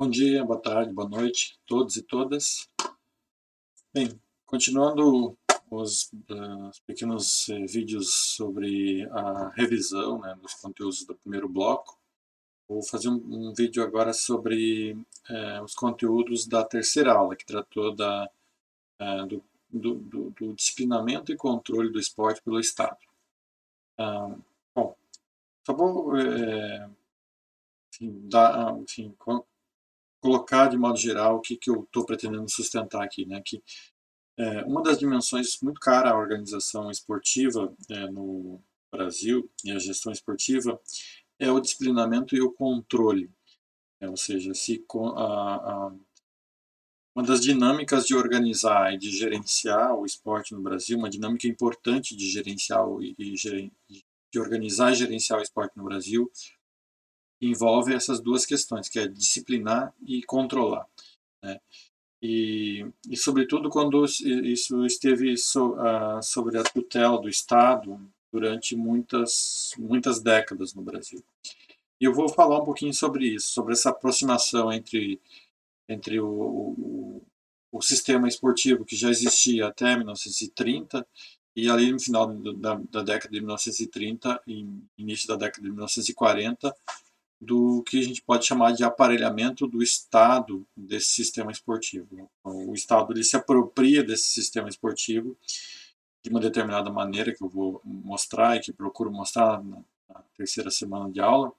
Bom dia, boa tarde, boa noite a todos e todas. Bem, continuando os, uh, pequenos uh, vídeos sobre a revisão né, dos conteúdos do primeiro bloco, vou fazer um, um vídeo agora sobre uh, os conteúdos da terceira aula, que tratou da, do, do, do, do, disciplinamento e controle do esporte pelo Estado. Ah, bom, só vou enfim, dar, enfim, colocar de modo geral o que, que eu estou pretendendo sustentar aqui, né? Que é, uma das dimensões muito cara à organização esportiva é, no Brasil e a gestão esportiva é o disciplinamento e o controle, é, ou seja, se a, a, uma das dinâmicas de organizar e de gerenciar o esporte no Brasil, uma dinâmica importante de gerenciar e, e de organizar e gerenciar o esporte no Brasil envolve essas duas questões, que é disciplinar e controlar. Né? E, e, sobretudo, quando isso esteve so, uh, sobre a tutela do Estado durante muitas, muitas décadas no Brasil. E eu vou falar um pouquinho sobre isso, sobre essa aproximação entre, entre o, o, o sistema esportivo que já existia até 1930 e ali no final da, da década de 1930 e início da década de 1940 do que a gente pode chamar de aparelhamento do Estado desse sistema esportivo. O Estado ele se apropria desse sistema esportivo de uma determinada maneira que eu vou mostrar e que procuro mostrar na, terceira semana de aula,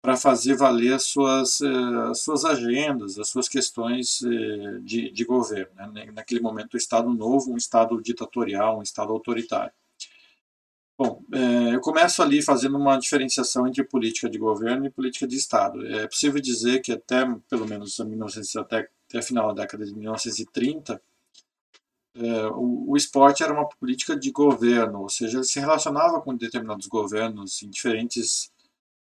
para fazer valer as suas, eh, as suas agendas, as suas questões eh, de, de governo. Né? Naquele momento, o Estado novo, um Estado ditatorial, um Estado autoritário. Bom, é, eu começo ali fazendo uma diferenciação entre política de governo e política de Estado. É possível dizer que até, pelo menos, 1900, até, até a final da década de 1930, é, o, o, esporte era uma política de governo, ou seja, ele se relacionava com determinados governos em diferentes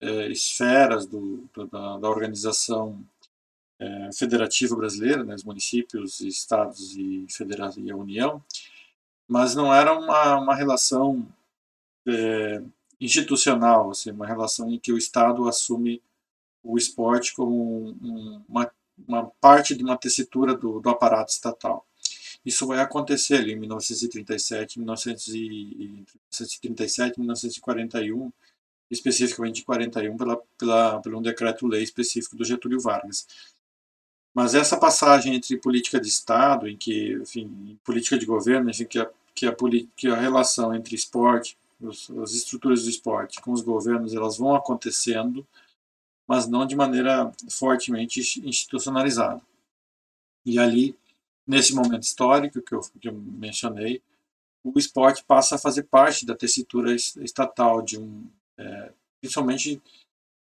é, esferas do, da, da, organização federativa brasileira, né, os municípios, estados e, federa e a União, mas não era uma, uma relação é, institucional, assim, uma relação em que o Estado assume o esporte como um, uma, uma, parte de uma tessitura do, do, aparato estatal. Isso vai acontecer ali em 1937, 1937, 1941, especificamente em 41 pela, pela, pelo um decreto-lei específico do Getúlio Vargas. Mas essa passagem entre política de Estado, em que, enfim, política de governo, enfim, que a, que a, que a relação entre esporte os, as estruturas do esporte com os governos elas vão acontecendo, mas não de maneira fortemente institucionalizada. E ali, nesse momento histórico que eu, que eu mencionei, o esporte passa a fazer parte da tessitura estatal de um, é, principalmente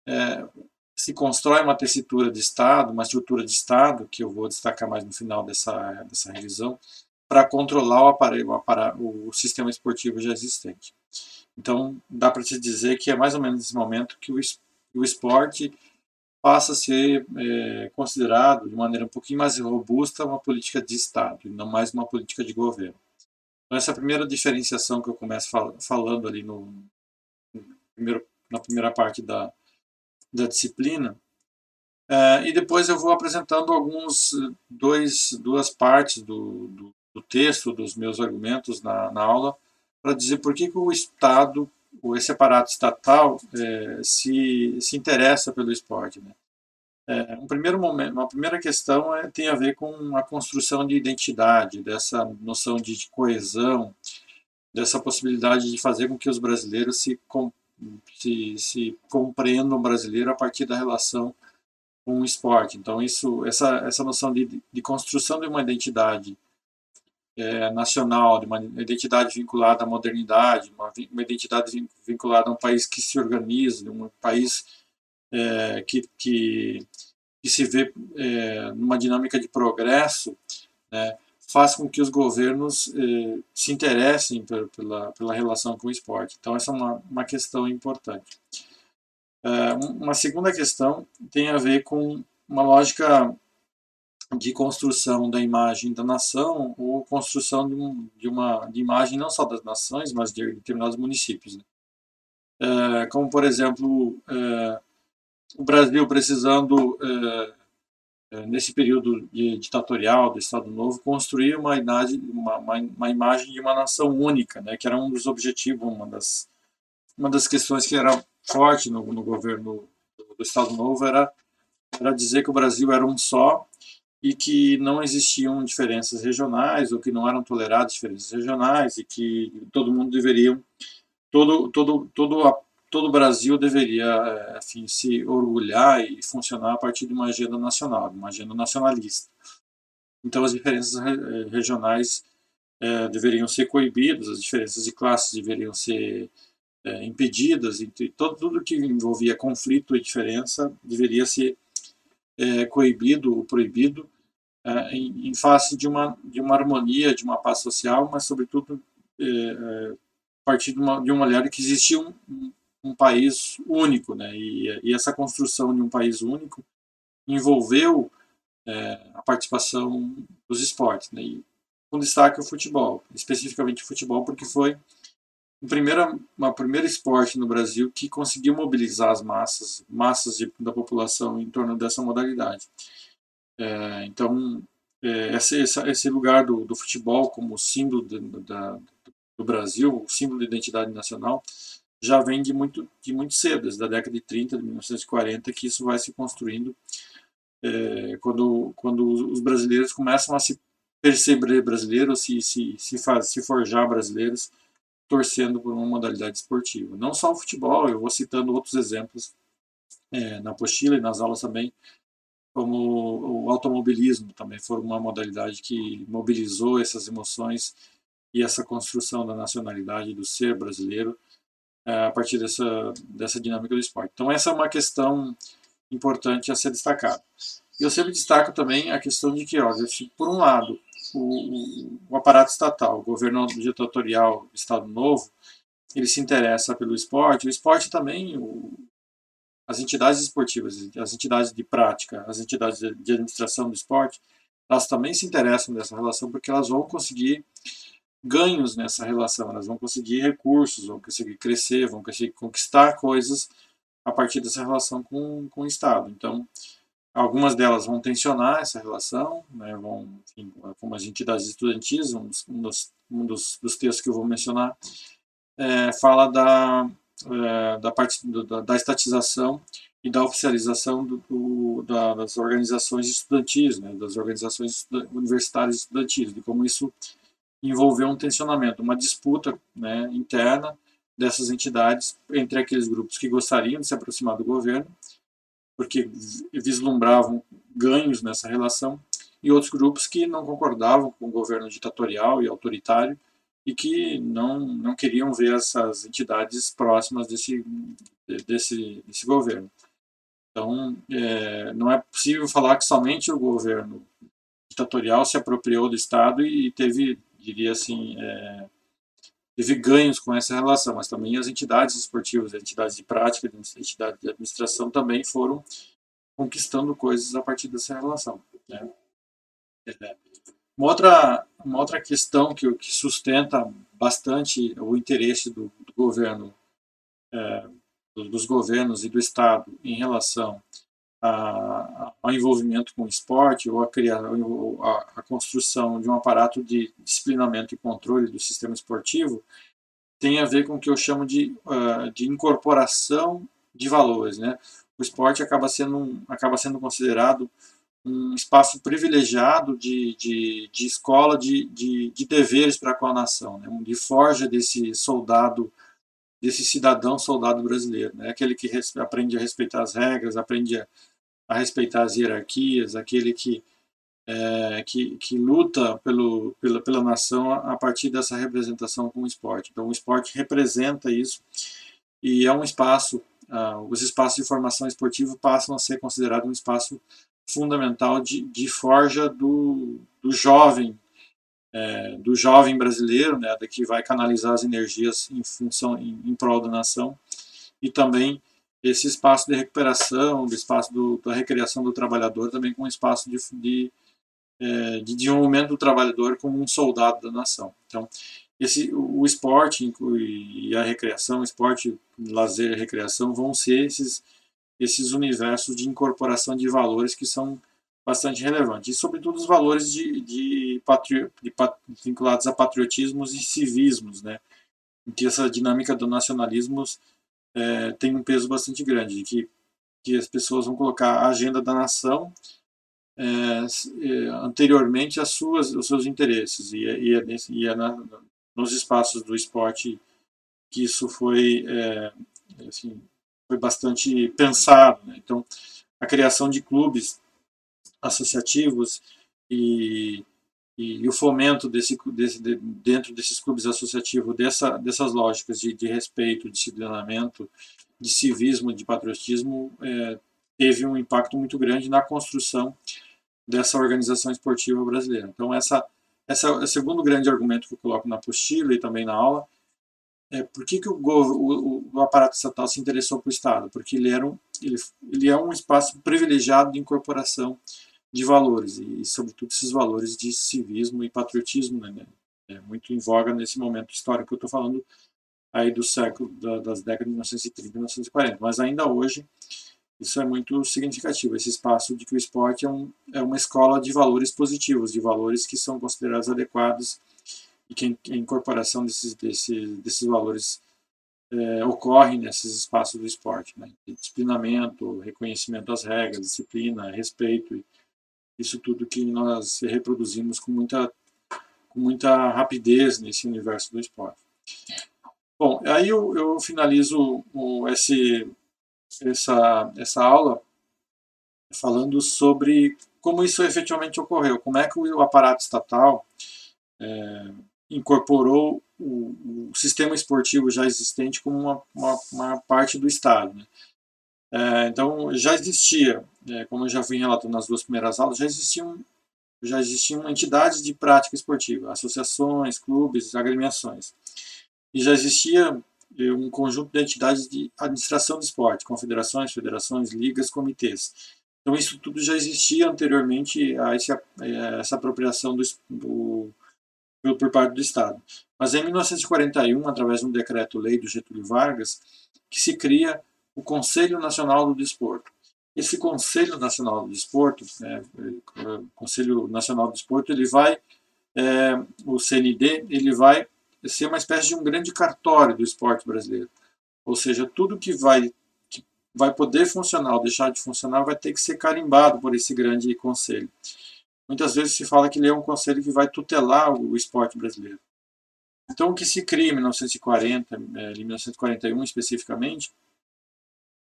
é, se constrói uma tessitura de Estado, uma estrutura de Estado, que eu vou destacar mais no final dessa, dessa revisão, para controlar o aparelho, o, sistema esportivo já existente. Então, dá para se dizer que é mais ou menos nesse momento que o, esporte passa a ser é, considerado de maneira um pouquinho mais robusta uma política de Estado e não mais uma política de governo. Então, essa é primeira diferenciação que eu começo fal falando ali no, no, primeiro, na primeira parte da, da disciplina. É, e depois eu vou apresentando alguns dois, duas partes do, do, do texto, dos meus argumentos na, na aula, para dizer por que, que o Estado, ou esse aparato estatal, é, se, se interessa pelo esporte. Né? É, um primeiro momento, uma primeira questão é, tem a ver com a construção de identidade, dessa noção de coesão, dessa possibilidade de fazer com que os brasileiros se, se, se compreendam o brasileiro a partir da relação com o esporte. Então, isso, essa, essa noção de, de construção de uma identidade é, nacional, de uma identidade vinculada à modernidade, uma, uma, identidade vinculada a um país que se organiza, um país é, que, que, que, se vê é, numa dinâmica de progresso, né, faz com que os governos é, se interessem pela, pela relação com o esporte. Então, essa é uma, uma questão importante. É, uma segunda questão tem a ver com uma lógica de construção da imagem da nação ou construção de, um, de uma de imagem não só das nações, mas de determinados municípios. Né? É, como, por exemplo, é, o Brasil precisando é, é, nesse período ditatorial do Estado Novo, construir uma, idade, uma, uma, uma, imagem de uma nação única, né, que era um dos objetivos, uma das, uma das questões que era forte no, no governo do, do Estado Novo era, era dizer que o Brasil era um só e que não existiam diferenças regionais ou que não eram toleradas diferenças regionais e que todo mundo deveria todo todo todo todo o Brasil deveria é, enfim, se orgulhar e funcionar a partir de uma agenda nacional, uma agenda nacionalista. Então, as diferenças eh, regionais é, deveriam ser coibidas, as diferenças de classes deveriam ser impedidas, e todo, tudo que envolvia conflito e diferença deveria ser é, coibido ou proibido em, em, face de uma, de uma harmonia, de uma paz social, mas, sobretudo, a partir de uma, de uma olhada que existia um, um país único, né? E, e, essa construção de um país único envolveu é, a participação dos esportes, né? E, com destaque o futebol, especificamente o futebol, porque foi o primeiro, uma primeira esporte no Brasil que conseguiu mobilizar as massas, massas de, da população em torno dessa modalidade. É, então, é, esse, esse lugar do, do futebol como símbolo de, da, do Brasil, símbolo de identidade nacional, já vem de muito, de muito cedo, desde a década de 30, de 1940, que isso vai se construindo é, quando, quando os brasileiros começam a se perceber brasileiros, se, se, se, faz, se forjar brasileiros, torcendo por uma modalidade esportiva. Não só o futebol, eu vou citando outros exemplos é, na apostila e nas aulas também, como o automobilismo também foi uma modalidade que mobilizou essas emoções e essa construção da nacionalidade do ser brasileiro é, a partir dessa, dessa dinâmica do esporte. Então, essa é uma questão importante a ser destacada. Eu sempre destaco também a questão de que, olha, por um lado, o, o, aparato estatal, o governo ditatorial do Estado Novo, ele se interessa pelo esporte, o esporte também, o, as entidades esportivas, as entidades de prática, as entidades de, de administração do esporte, elas também se interessam dessa relação porque elas vão conseguir ganhos nessa relação, elas vão conseguir recursos, vão conseguir crescer, vão conseguir conquistar coisas a partir dessa relação com, com o Estado. Então, algumas delas vão tensionar essa relação, né, vão, enfim, como as entidades estudantis, um, dos, um dos, dos, textos que eu vou mencionar, é, fala da, é, da, parte, da, da, estatização e da oficialização do, do, da, das organizações estudantis, né, das organizações universitárias estudantis, de como isso envolveu um tensionamento, uma disputa né, interna dessas entidades entre aqueles grupos que gostariam de se aproximar do governo, porque vislumbravam ganhos nessa relação, e outros grupos que não concordavam com o governo ditatorial e autoritário e que não, não queriam ver essas entidades próximas desse, desse, desse governo. Então, é, não é possível falar que somente o governo ditatorial se apropriou do Estado e teve diria assim, é, teve ganhos com essa relação, mas também as entidades esportivas, as entidades de prática, as entidades de administração também foram conquistando coisas a partir dessa relação. Né? É, uma, outra, uma outra questão que, que sustenta bastante o interesse do, do governo, é, dos governos e do Estado em relação a, ao envolvimento com o esporte ou a, criar, a, a, construção de um aparato de disciplinamento e controle do sistema esportivo tem a ver com o que eu chamo de, uh, de incorporação de valores. Né? O esporte acaba sendo, um, acaba sendo considerado um espaço privilegiado de, de, de escola de, de, de deveres para com a nação, né? de forja desse soldado desse cidadão soldado brasileiro, né? aquele que aprende a respeitar as regras, aprende a, a respeitar as hierarquias, aquele que, é, que, que, luta pelo, pela, pela nação a, partir dessa representação com o esporte. Então, o esporte representa isso e é um espaço, uh, os espaços de formação esportiva passam a ser considerados um espaço fundamental de, de forja do, do jovem é, do jovem brasileiro, né, que vai canalizar as energias em função, em, em prol da nação, e também esse espaço de recuperação, do espaço do, da recreação do trabalhador, também com espaço de, de, é, de desenvolvimento do trabalhador como um soldado da nação. Então, esse, o esporte e a recreação, esporte, lazer e recreação vão ser esses, esses universos de incorporação de valores que são bastante relevante. E, sobretudo, os valores de, de, patri, de vinculados a patriotismos e civismos, né? em que essa dinâmica do nacionalismo é, tem um peso bastante grande, que, que as pessoas vão colocar a agenda da nação é, é, anteriormente às suas, aos seus interesses, e, é, e, é e é na, nos espaços do esporte que isso foi, é, assim, foi bastante pensado. Né? Então, a criação de clubes associativos e, e, e o fomento desse, desse, de, dentro desses clubes associativos dessa, dessas lógicas de, de respeito, disciplinamento, de civismo, de patriotismo, é, teve um impacto muito grande na construção dessa organização esportiva brasileira. Então, essa, essa é o segundo grande argumento que eu coloco na apostila e também na aula, é, por que, que o, o, o, aparato estatal se interessou para o Estado? Porque ele, era um, ele, ele é um espaço privilegiado de incorporação de valores, e, sobretudo esses valores de civismo e patriotismo, né, né é muito em voga nesse momento histórico que eu estou falando aí do século, da, das décadas de 1930 e 1940. Mas ainda hoje, isso é muito significativo, esse espaço de que o esporte é, um, é uma escola de valores positivos, de valores que são considerados adequados e que a incorporação desses, desses, desses valores é, ocorre nesses espaços do esporte. Né? Disciplinamento, reconhecimento das regras, disciplina, respeito, isso tudo que nós reproduzimos com muita, com muita rapidez nesse universo do esporte. Bom, aí eu, eu finalizo o, esse, essa, essa aula falando sobre como isso efetivamente ocorreu, como é que o aparato estatal é, incorporou o, o, sistema esportivo já existente como uma, uma, uma parte do Estado. Né? É, então, já existia, é, como já vim relatando nas duas primeiras aulas, já existiam, já existiam entidades de prática esportiva, associações, clubes, agremiações. E já existia é, um conjunto de entidades de administração do esporte, confederações, federações, ligas, comitês. Então, isso tudo já existia anteriormente a esse, essa apropriação do, do por parte do Estado. Mas em 1941, através de um decreto-lei do Getúlio Vargas, que se cria o Conselho Nacional do Desporto. Esse Conselho Nacional do Desporto, né, o Conselho Nacional do Desporto, ele vai, é, o CND, ele vai ser uma espécie de um grande cartório do esporte brasileiro. Ou seja, tudo que vai, que vai poder funcionar ou deixar de funcionar vai ter que ser carimbado por esse grande conselho muitas vezes se fala que ele é um conselho que vai tutelar o esporte brasileiro. Então, o que se cria em 1940, é, em 1941 especificamente,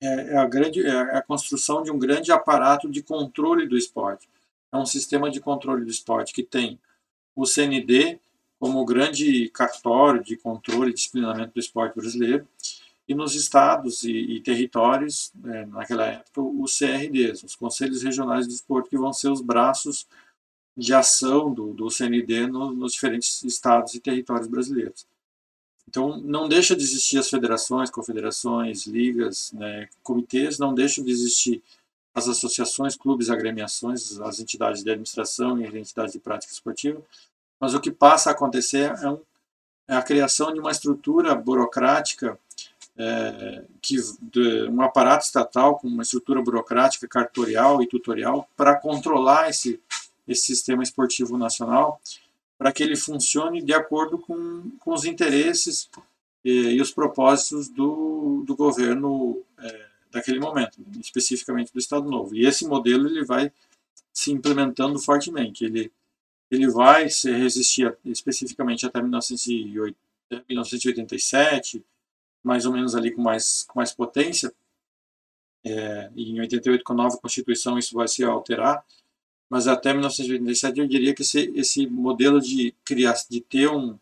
é, é a, grande, é a construção de um grande aparato de controle do esporte. É um sistema de controle do esporte que tem o CND como grande cartório de controle e disciplinamento do esporte brasileiro, e nos estados e, e territórios, é, naquela época, os CRDs, os Conselhos Regionais de Esporte, que vão ser os braços de ação do, do CND no, nos diferentes estados e territórios brasileiros. Então, não deixa de existir as federações, confederações, ligas, né, comitês, não deixam de existir as associações, clubes, agremiações, as entidades de administração e as entidades de prática esportiva, mas o que passa a acontecer é, um, é a criação de uma estrutura burocrática, é, que, de, um aparato estatal com uma estrutura burocrática, cartorial e tutorial para controlar esse esse sistema esportivo nacional, para que ele funcione de acordo com, com os interesses e, e os propósitos do, do governo é, daquele momento, especificamente do Estado Novo. E esse modelo ele vai se implementando fortemente. Ele, ele vai se resistir especificamente até 1987, mais ou menos ali com mais, com mais potência. É, em 88, com a nova Constituição, isso vai se alterar mas até 1987 eu diria que esse, esse modelo de criar, de ter um,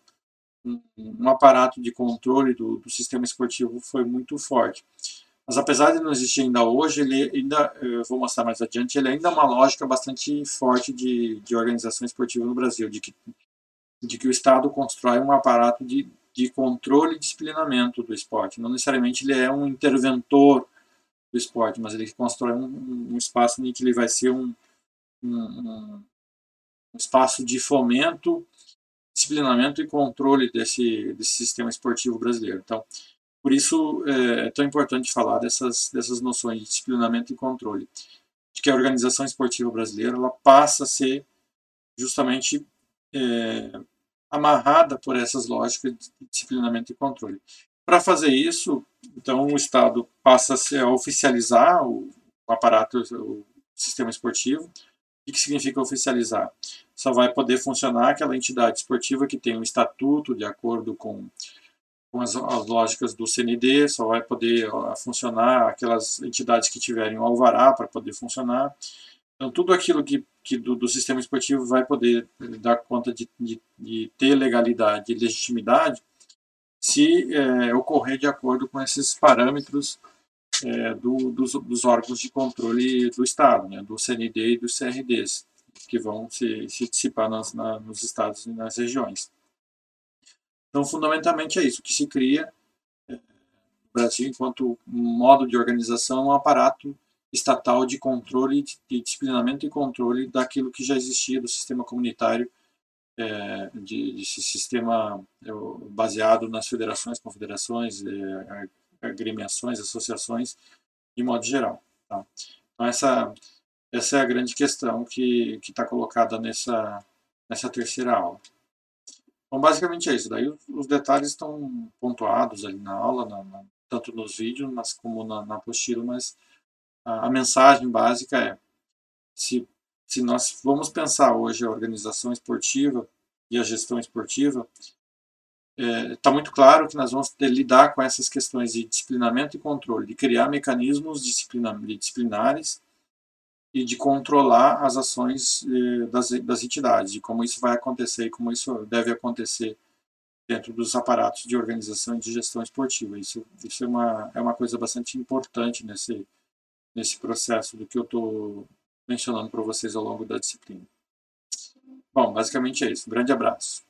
um, um aparato de controle do, do, sistema esportivo foi muito forte. Mas apesar de não existir ainda hoje, ele ainda, eu vou mostrar mais adiante, ele ainda é uma lógica bastante forte de, de organização esportiva no Brasil, de que, de que o Estado constrói um aparato de, de controle e disciplinamento do esporte. Não necessariamente ele é um interventor do esporte, mas ele constrói um, um espaço em que ele vai ser um, um, um espaço de fomento, disciplinamento e controle desse, desse sistema esportivo brasileiro. Então, por isso é, é tão importante falar dessas, dessas noções de disciplinamento e controle. de que a organização esportiva brasileira ela passa a ser justamente é, amarrada por essas lógicas de disciplinamento e controle. Para fazer isso, então o Estado passa a oficializar o, o aparato, o sistema esportivo. O que significa oficializar? Só vai poder funcionar aquela entidade esportiva que tem um estatuto de acordo com, com as, as lógicas do CND, só vai poder funcionar aquelas entidades que tiverem o alvará para poder funcionar. Então, tudo aquilo que, que do, do, sistema esportivo vai poder dar conta de, de, de ter legalidade e legitimidade se é, ocorrer de acordo com esses parâmetros é, do, dos, dos, órgãos de controle do Estado, né, do CND e dos CRDs, que vão se, se dissipar nas, na, nos estados e nas regiões. Então, fundamentalmente é isso, que se cria é, no Brasil, enquanto modo de organização, um aparato estatal de controle, de disciplinamento e controle daquilo que já existia do sistema comunitário, é, de, de sistema é, baseado nas federações, confederações, é, agremiações, associações, de modo geral. Tá? Então essa, essa é a grande questão que está colocada nessa, nessa terceira aula. Bom, basicamente é isso. Daí os detalhes estão pontuados ali na aula, na, na, tanto nos vídeos mas como na, na apostila, mas a, a mensagem básica é: se, se nós vamos pensar hoje a organização esportiva e a gestão esportiva, está é, tá muito claro que nós vamos lidar com essas questões de disciplinamento e controle, de criar mecanismos disciplina, disciplinares e de controlar as ações eh, das, das entidades, de como isso vai acontecer e como isso deve acontecer dentro dos aparatos de organização e de gestão esportiva. Isso, isso é, uma, é uma coisa bastante importante nesse, nesse processo do que eu estou mencionando para vocês ao longo da disciplina. Bom, basicamente é isso. Um grande abraço.